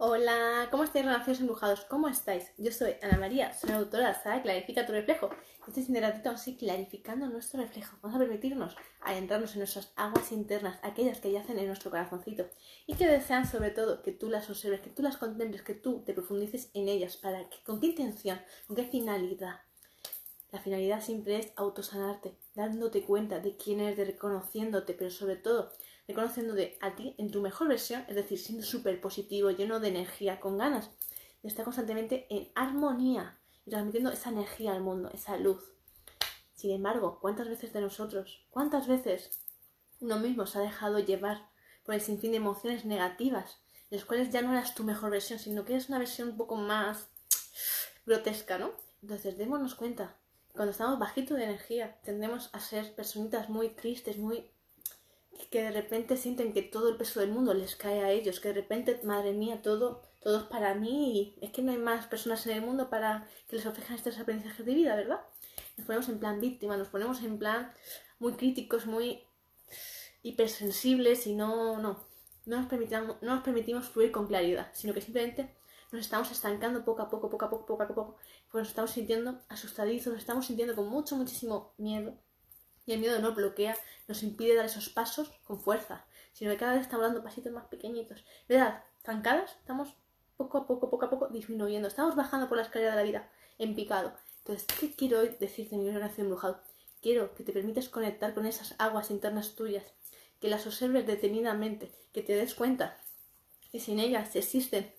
Hola, ¿cómo estáis, relaciones embrujados? ¿Cómo estáis? Yo soy Ana María, soy autora de Clarifica tu reflejo. Este siguiente ratito vamos clarificando nuestro reflejo. Vamos a permitirnos adentrarnos en nuestras aguas internas, aquellas que yacen en nuestro corazoncito y que desean sobre todo que tú las observes, que tú las contemples, que tú te profundices en ellas. ¿Para que, ¿Con qué intención? ¿Con qué finalidad? La finalidad siempre es autosanarte, dándote cuenta de quién eres, de reconociéndote, pero sobre todo reconociéndote a ti en tu mejor versión, es decir, siendo súper positivo, lleno de energía, con ganas de estar constantemente en armonía y transmitiendo esa energía al mundo, esa luz. Sin embargo, ¿cuántas veces de nosotros, cuántas veces uno mismo se ha dejado llevar por el sinfín de emociones negativas, en las cuales ya no eras tu mejor versión, sino que eres una versión un poco más grotesca, ¿no? Entonces, démonos cuenta, cuando estamos bajitos de energía, tendemos a ser personitas muy tristes, muy que de repente sienten que todo el peso del mundo les cae a ellos, que de repente, madre mía, todo, todo es para mí y es que no hay más personas en el mundo para que les ofrezcan estos aprendizajes de vida, ¿verdad? Nos ponemos en plan víctima, nos ponemos en plan muy críticos, muy hipersensibles y no, no, no nos, permitimos, no nos permitimos fluir con claridad, sino que simplemente nos estamos estancando poco a poco, poco a poco, poco a poco, pues nos estamos sintiendo asustadizos, nos estamos sintiendo con mucho, muchísimo miedo y el miedo nos bloquea, nos impide dar esos pasos con fuerza, sino que cada vez estamos dando pasitos más pequeñitos. ¿Verdad? Trancadas, estamos poco a poco, poco a poco disminuyendo. Estamos bajando por la escalera de la vida en picado. Entonces, ¿qué quiero decirte, mi relación embrujado? Quiero que te permitas conectar con esas aguas internas tuyas, que las observes detenidamente, que te des cuenta que sin ellas existen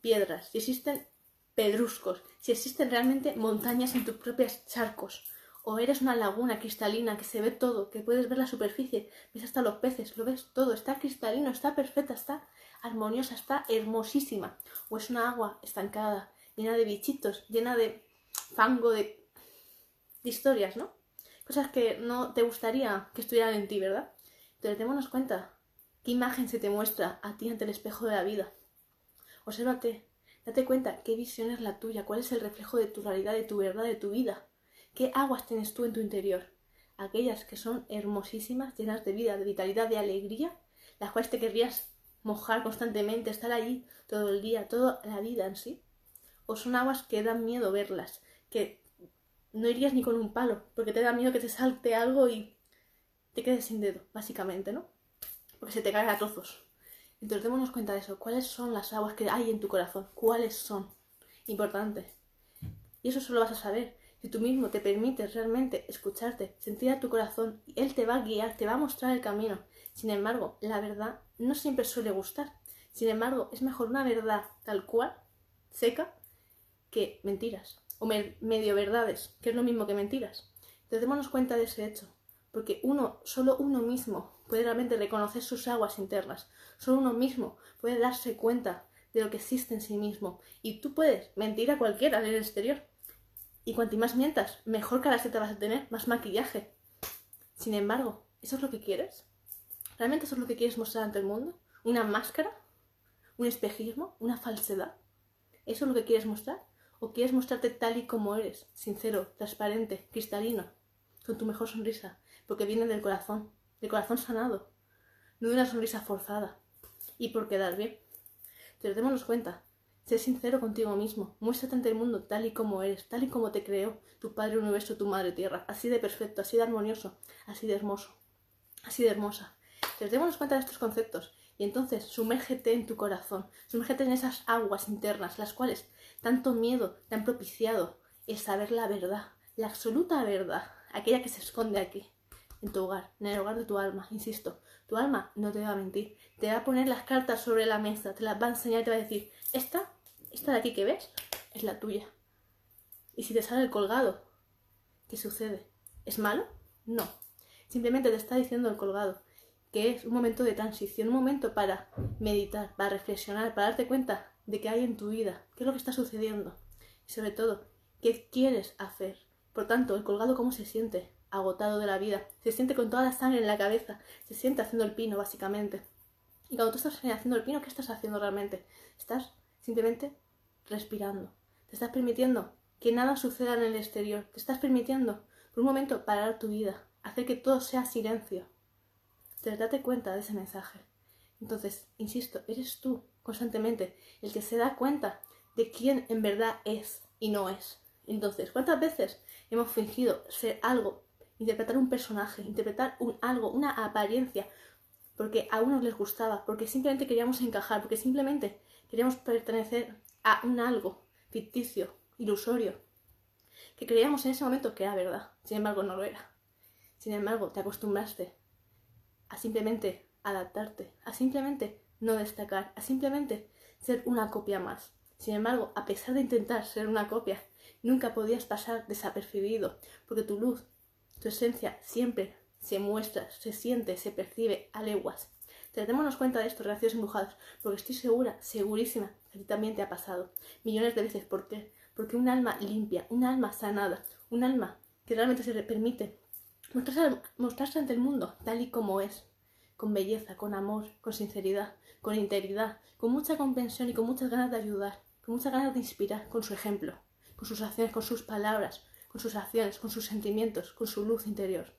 piedras, si existen pedruscos, si existen realmente montañas en tus propios charcos, o eres una laguna cristalina que se ve todo, que puedes ver la superficie, ves hasta los peces, lo ves todo, está cristalino, está perfecta, está armoniosa, está hermosísima, o es una agua estancada, llena de bichitos, llena de fango, de, historias, ¿no? Cosas que no te gustaría que estuvieran en ti, ¿verdad? Entonces démonos cuenta qué imagen se te muestra a ti ante el espejo de la vida. Obsérvate, date cuenta qué visión es la tuya, cuál es el reflejo de tu realidad, de tu verdad, de tu vida. ¿Qué aguas tienes tú en tu interior? Aquellas que son hermosísimas, llenas de vida, de vitalidad, de alegría, las cuales te querrías mojar constantemente, estar allí todo el día, toda la vida en sí. O son aguas que dan miedo verlas, que no irías ni con un palo, porque te da miedo que te salte algo y te quedes sin dedo, básicamente, ¿no? Porque se te caen a trozos. Entonces démonos cuenta de eso. ¿Cuáles son las aguas que hay en tu corazón? ¿Cuáles son? Importante. Y eso solo vas a saber si tú mismo te permites realmente escucharte, sentir a tu corazón, Él te va a guiar, te va a mostrar el camino. Sin embargo, la verdad no siempre suele gustar. Sin embargo, es mejor una verdad tal cual, seca, que mentiras. O medio verdades, que es lo mismo que mentiras. Entonces démonos cuenta de ese hecho. Porque uno, solo uno mismo puede realmente reconocer sus aguas internas. Solo uno mismo puede darse cuenta de lo que existe en sí mismo. Y tú puedes mentir a cualquiera en el exterior. Y cuanto más mientas, mejor cara se te vas a tener, más maquillaje. Sin embargo, ¿eso es lo que quieres? ¿Realmente eso es lo que quieres mostrar ante el mundo? ¿Una máscara? ¿Un espejismo? ¿Una falsedad? ¿Eso es lo que quieres mostrar? ¿O quieres mostrarte tal y como eres? Sincero, transparente, cristalino, con tu mejor sonrisa, porque viene del corazón, del corazón sanado, no de una sonrisa forzada, y por quedar bien. Pero démonos cuenta, Sé sincero contigo mismo, muéstrate ante el mundo tal y como eres, tal y como te creó tu Padre Universo, tu Madre Tierra, así de perfecto, así de armonioso, así de hermoso, así de hermosa. Entonces démonos cuenta de estos conceptos y entonces sumérgete en tu corazón, sumérgete en esas aguas internas, las cuales tanto miedo te han propiciado el saber la verdad, la absoluta verdad, aquella que se esconde aquí, en tu hogar, en el hogar de tu alma, insisto. Tu alma no te va a mentir, te va a poner las cartas sobre la mesa, te las va a enseñar y te va a decir, esta esta de aquí que ves es la tuya. Y si te sale el colgado, ¿qué sucede? ¿Es malo? No. Simplemente te está diciendo el colgado que es un momento de transición, un momento para meditar, para reflexionar, para darte cuenta de qué hay en tu vida, qué es lo que está sucediendo y sobre todo, qué quieres hacer. Por tanto, el colgado cómo se siente, agotado de la vida, se siente con toda la sangre en la cabeza, se siente haciendo el pino básicamente. Y cuando tú estás haciendo el pino, ¿qué estás haciendo realmente? Estás simplemente respirando. Te estás permitiendo que nada suceda en el exterior. Te estás permitiendo por un momento parar tu vida, hacer que todo sea silencio. Te date cuenta de ese mensaje. Entonces, insisto, eres tú constantemente el que se da cuenta de quién en verdad es y no es. Entonces, ¿cuántas veces hemos fingido ser algo, interpretar un personaje, interpretar un algo, una apariencia, porque a unos les gustaba, porque simplemente queríamos encajar, porque simplemente queríamos pertenecer a un algo ficticio, ilusorio, que creíamos en ese momento que era verdad, sin embargo no lo era. Sin embargo, te acostumbraste a simplemente adaptarte, a simplemente no destacar, a simplemente ser una copia más. Sin embargo, a pesar de intentar ser una copia, nunca podías pasar desapercibido, porque tu luz, tu esencia siempre se muestra, se siente, se percibe a leguas. Tenemos cuenta de esto, relaciones embrujadas, porque estoy segura, segurísima, que a ti también te ha pasado. Millones de veces. ¿Por qué? Porque un alma limpia, un alma sanada, un alma que realmente se permite mostrarse ante el mundo tal y como es, con belleza, con amor, con sinceridad, con integridad, con mucha comprensión y con muchas ganas de ayudar, con muchas ganas de inspirar, con su ejemplo, con sus acciones, con sus palabras, con sus acciones, con sus sentimientos, con su luz interior.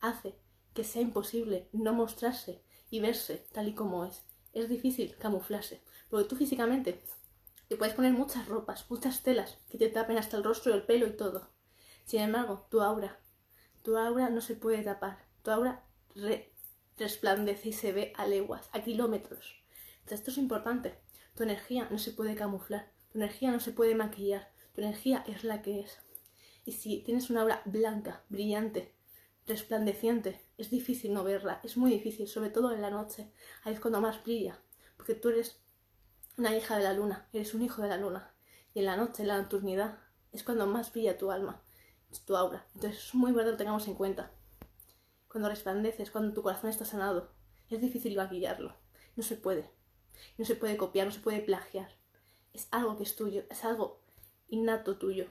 Hace que sea imposible no mostrarse y verse tal y como es. Es difícil camuflarse, porque tú físicamente te puedes poner muchas ropas, muchas telas que te tapen hasta el rostro y el pelo y todo. Sin embargo, tu aura, tu aura no se puede tapar. Tu aura resplandece y se ve a leguas, a kilómetros. Entonces, esto es importante. Tu energía no se puede camuflar, tu energía no se puede maquillar, tu energía es la que es. Y si tienes una aura blanca, brillante, resplandeciente, es difícil no verla, es muy difícil, sobre todo en la noche, ahí es cuando más brilla, porque tú eres una hija de la luna, eres un hijo de la luna, y en la noche, en la nocturnidad, es cuando más brilla tu alma, tu aura. Entonces es muy bueno que lo tengamos en cuenta. Cuando resplandeces, cuando tu corazón está sanado, es difícil maquillarlo, no se puede, no se puede copiar, no se puede plagiar, es algo que es tuyo, es algo innato tuyo.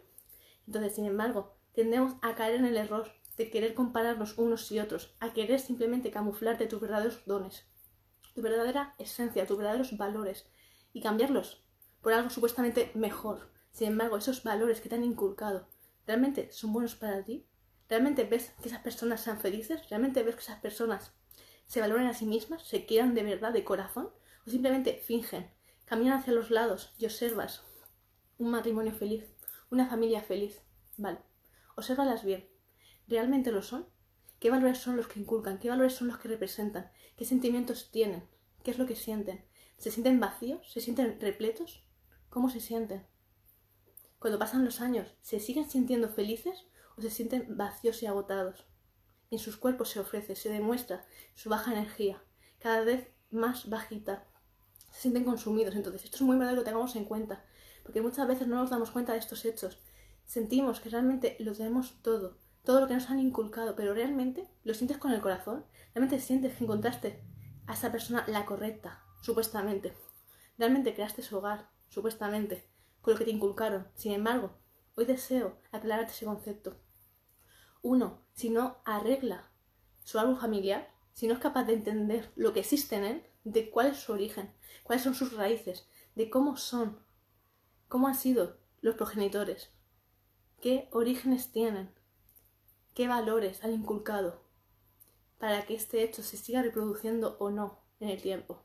Entonces, sin embargo, tendemos a caer en el error de querer compararnos unos y otros, a querer simplemente camuflarte tus verdaderos dones, tu verdadera esencia, tus verdaderos valores y cambiarlos por algo supuestamente mejor. Sin embargo, esos valores que te han inculcado, ¿realmente son buenos para ti? ¿Realmente ves que esas personas sean felices? ¿Realmente ves que esas personas se valoren a sí mismas? ¿Se quieran de verdad, de corazón? ¿O simplemente fingen? Caminan hacia los lados y observas un matrimonio feliz, una familia feliz. Vale, obsérvalas bien realmente lo son? ¿Qué valores son los que inculcan? ¿Qué valores son los que representan? ¿Qué sentimientos tienen? ¿Qué es lo que sienten? ¿Se sienten vacíos? ¿Se sienten repletos? ¿Cómo se sienten? Cuando pasan los años, ¿se siguen sintiendo felices o se sienten vacíos y agotados? En sus cuerpos se ofrece, se demuestra su baja energía, cada vez más bajita. Se sienten consumidos. Entonces, esto es muy importante que lo tengamos en cuenta, porque muchas veces no nos damos cuenta de estos hechos. Sentimos que realmente lo tenemos todo, todo lo que nos han inculcado, pero realmente lo sientes con el corazón, realmente sientes que encontraste a esa persona la correcta, supuestamente. Realmente creaste su hogar, supuestamente, con lo que te inculcaron. Sin embargo, hoy deseo aclararte ese concepto. Uno, si no arregla su árbol familiar, si no es capaz de entender lo que existe en él, de cuál es su origen, cuáles son sus raíces, de cómo son, cómo han sido los progenitores, qué orígenes tienen, qué valores han inculcado para que este hecho se siga reproduciendo o no en el tiempo.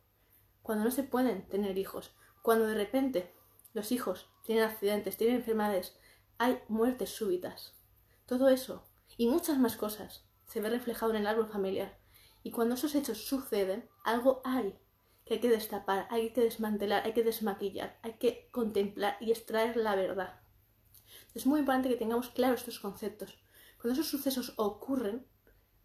Cuando no se pueden tener hijos, cuando de repente los hijos tienen accidentes, tienen enfermedades, hay muertes súbitas. Todo eso y muchas más cosas se ve reflejado en el árbol familiar. Y cuando esos hechos suceden, algo hay que hay que destapar, hay que desmantelar, hay que desmaquillar, hay que contemplar y extraer la verdad. Es muy importante que tengamos claros estos conceptos, cuando esos sucesos ocurren,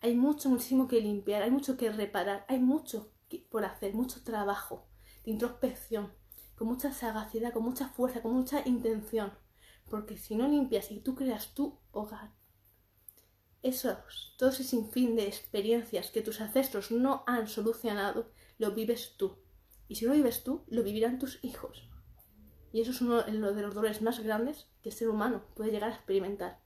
hay mucho, muchísimo que limpiar, hay mucho que reparar, hay mucho por hacer, mucho trabajo de introspección, con mucha sagacidad, con mucha fuerza, con mucha intención. Porque si no limpias y tú creas tu hogar, esos, todo ese sinfín de experiencias que tus ancestros no han solucionado, lo vives tú. Y si no lo vives tú, lo vivirán tus hijos. Y eso es uno de los dolores más grandes que el ser humano puede llegar a experimentar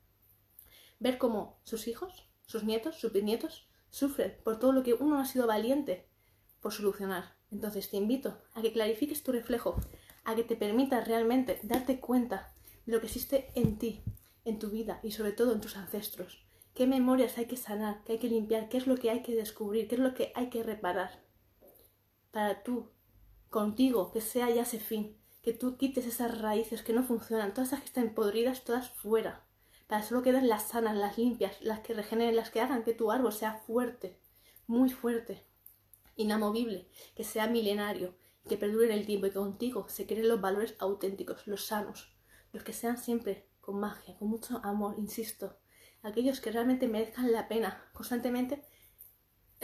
ver cómo sus hijos, sus nietos, sus bisnietos sufren por todo lo que uno ha sido valiente por solucionar. Entonces te invito a que clarifiques tu reflejo, a que te permitas realmente darte cuenta de lo que existe en ti, en tu vida y sobre todo en tus ancestros. ¿Qué memorias hay que sanar, qué hay que limpiar, qué es lo que hay que descubrir, qué es lo que hay que reparar? para tú, contigo, que sea ya ese fin, que tú quites esas raíces que no funcionan, todas esas que están podridas, todas fuera, para solo queden las sanas, las limpias, las que regeneren, las que hagan que tu árbol sea fuerte, muy fuerte, inamovible, que sea milenario, que perdure en el tiempo y que contigo se creen los valores auténticos, los sanos, los que sean siempre con magia, con mucho amor, insisto, aquellos que realmente merezcan la pena constantemente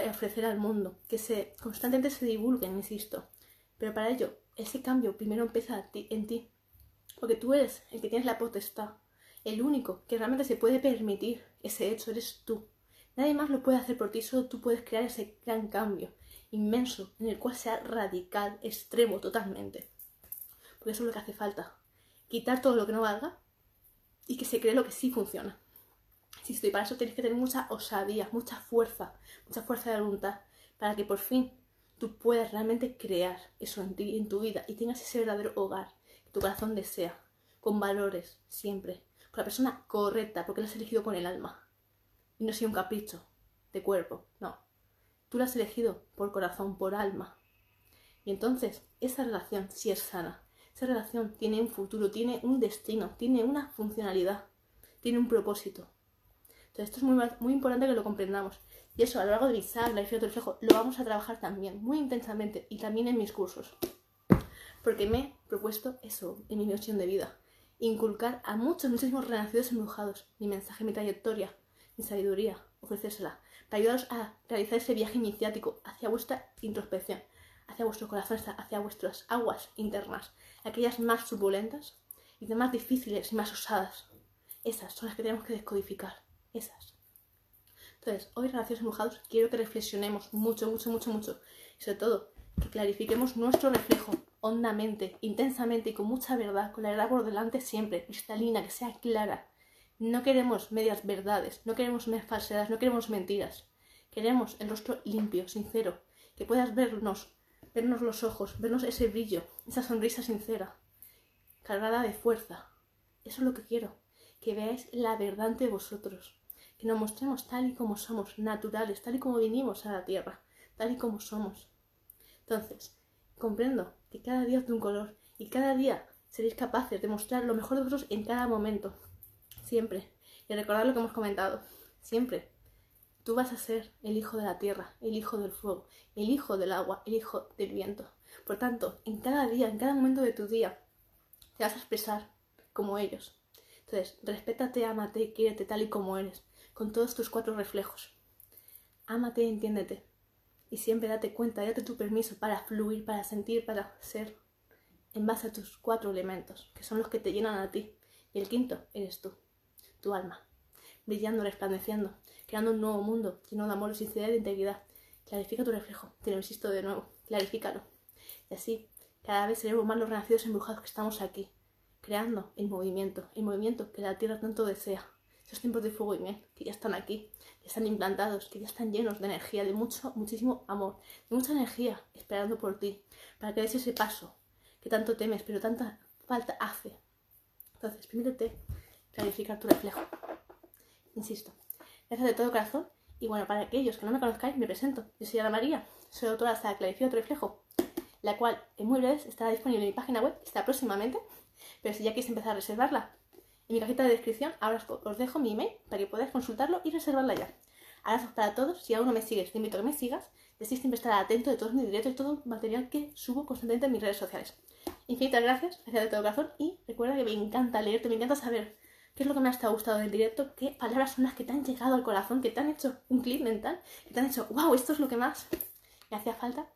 ofrecer al mundo, que se constantemente se divulguen, insisto. Pero para ello, ese cambio primero empieza en ti, porque tú eres el que tienes la potestad, el único que realmente se puede permitir ese hecho, eres tú. Nadie más lo puede hacer por ti, solo tú puedes crear ese gran cambio inmenso en el cual sea radical, extremo totalmente. Porque eso es lo que hace falta. Quitar todo lo que no valga y que se cree lo que sí funciona. Insisto, y para eso tienes que tener mucha osadía, mucha fuerza, mucha fuerza de voluntad, para que por fin tú puedas realmente crear eso en ti, en tu vida, y tengas ese verdadero hogar que tu corazón desea, con valores, siempre, la persona correcta, porque lo has elegido con el alma, y no sido un capricho de cuerpo, no. Tú lo has elegido por corazón, por alma. Y entonces, esa relación sí es sana. Esa relación tiene un futuro, tiene un destino, tiene una funcionalidad, tiene un propósito. Entonces, esto es muy, muy importante que lo comprendamos. Y eso, a lo largo de mi saga, la del reflejo, lo vamos a trabajar también, muy intensamente, y también en mis cursos. Porque me he propuesto eso en mi misión de vida. Inculcar a muchos, muchísimos renacidos embrujados mi mensaje, mi trayectoria, mi sabiduría, ofrecérsela, para ayudaros a realizar ese viaje iniciático hacia vuestra introspección, hacia vuestro corazón, hacia vuestras aguas internas, aquellas más suculentas y de más difíciles y más osadas. Esas son las que tenemos que descodificar esas. Entonces, hoy, Relaciones Embrujados, quiero que reflexionemos mucho, mucho, mucho, mucho. Y sobre todo, que clarifiquemos nuestro reflejo hondamente, intensamente y con mucha verdad, con la verdad por delante siempre, cristalina, que sea clara. No queremos medias verdades, no queremos medias falsedades, no queremos mentiras. Queremos el rostro limpio, sincero, que puedas vernos, vernos los ojos, vernos ese brillo, esa sonrisa sincera, cargada de fuerza. Eso es lo que quiero, que veáis la verdad ante vosotros que nos mostremos tal y como somos, naturales, tal y como vinimos a la tierra, tal y como somos. Entonces, comprendo que cada día es de un color y cada día seréis capaces de mostrar lo mejor de vosotros en cada momento, siempre. Y recordad lo que hemos comentado, siempre. Tú vas a ser el hijo de la tierra, el hijo del fuego, el hijo del agua, el hijo del viento. Por tanto, en cada día, en cada momento de tu día, te vas a expresar como ellos. Entonces, respétate, amate, quiérete tal y como eres con todos tus cuatro reflejos. Ámate y entiéndete. Y siempre date cuenta, date tu permiso para fluir, para sentir, para ser, en base a tus cuatro elementos, que son los que te llenan a ti. Y el quinto eres tú, tu alma, brillando, resplandeciendo, creando un nuevo mundo lleno de amor, sinceridad de integridad. Clarifica tu reflejo, te lo insisto de nuevo, clarifícalo. Y así, cada vez seremos más los renacidos embrujados que estamos aquí, creando el movimiento, el movimiento que la tierra tanto desea esos tiempos de fuego y miel que ya están aquí, que están implantados, que ya están llenos de energía, de mucho, muchísimo amor, de mucha energía esperando por ti, para que des ese paso que tanto temes, pero tanta falta hace. Entonces, permítete clarificar tu reflejo. Insisto, gracias de todo corazón. Y bueno, para aquellos que no me conozcáis, me presento. Yo soy Ana María, soy autora hasta Clarifica tu reflejo, la cual en muy breves estará disponible en mi página web, está próximamente. Pero si ya quieres empezar a reservarla, en mi cajita de descripción ahora os dejo mi email para que podáis consultarlo y reservarla ya. Abrazos para todos. Si aún no me sigues, te invito a que me sigas. Y así siempre estar atento de todos mis directos y todo el material que subo constantemente en mis redes sociales. Infinitas gracias, gracias de todo corazón. Y recuerda que me encanta leerte, me encanta saber qué es lo que me ha estado gustado del directo, qué palabras son las que te han llegado al corazón, que te han hecho un clip mental, que te han dicho, wow, esto es lo que más me hacía falta.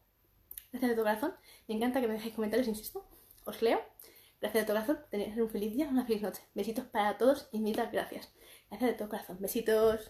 Gracias de todo corazón. Me encanta que me dejéis comentarios, insisto. Os leo Gracias de todo corazón. Tenéis un feliz día, una feliz noche. Besitos para todos y muchas gracias. Gracias de todo corazón. Besitos.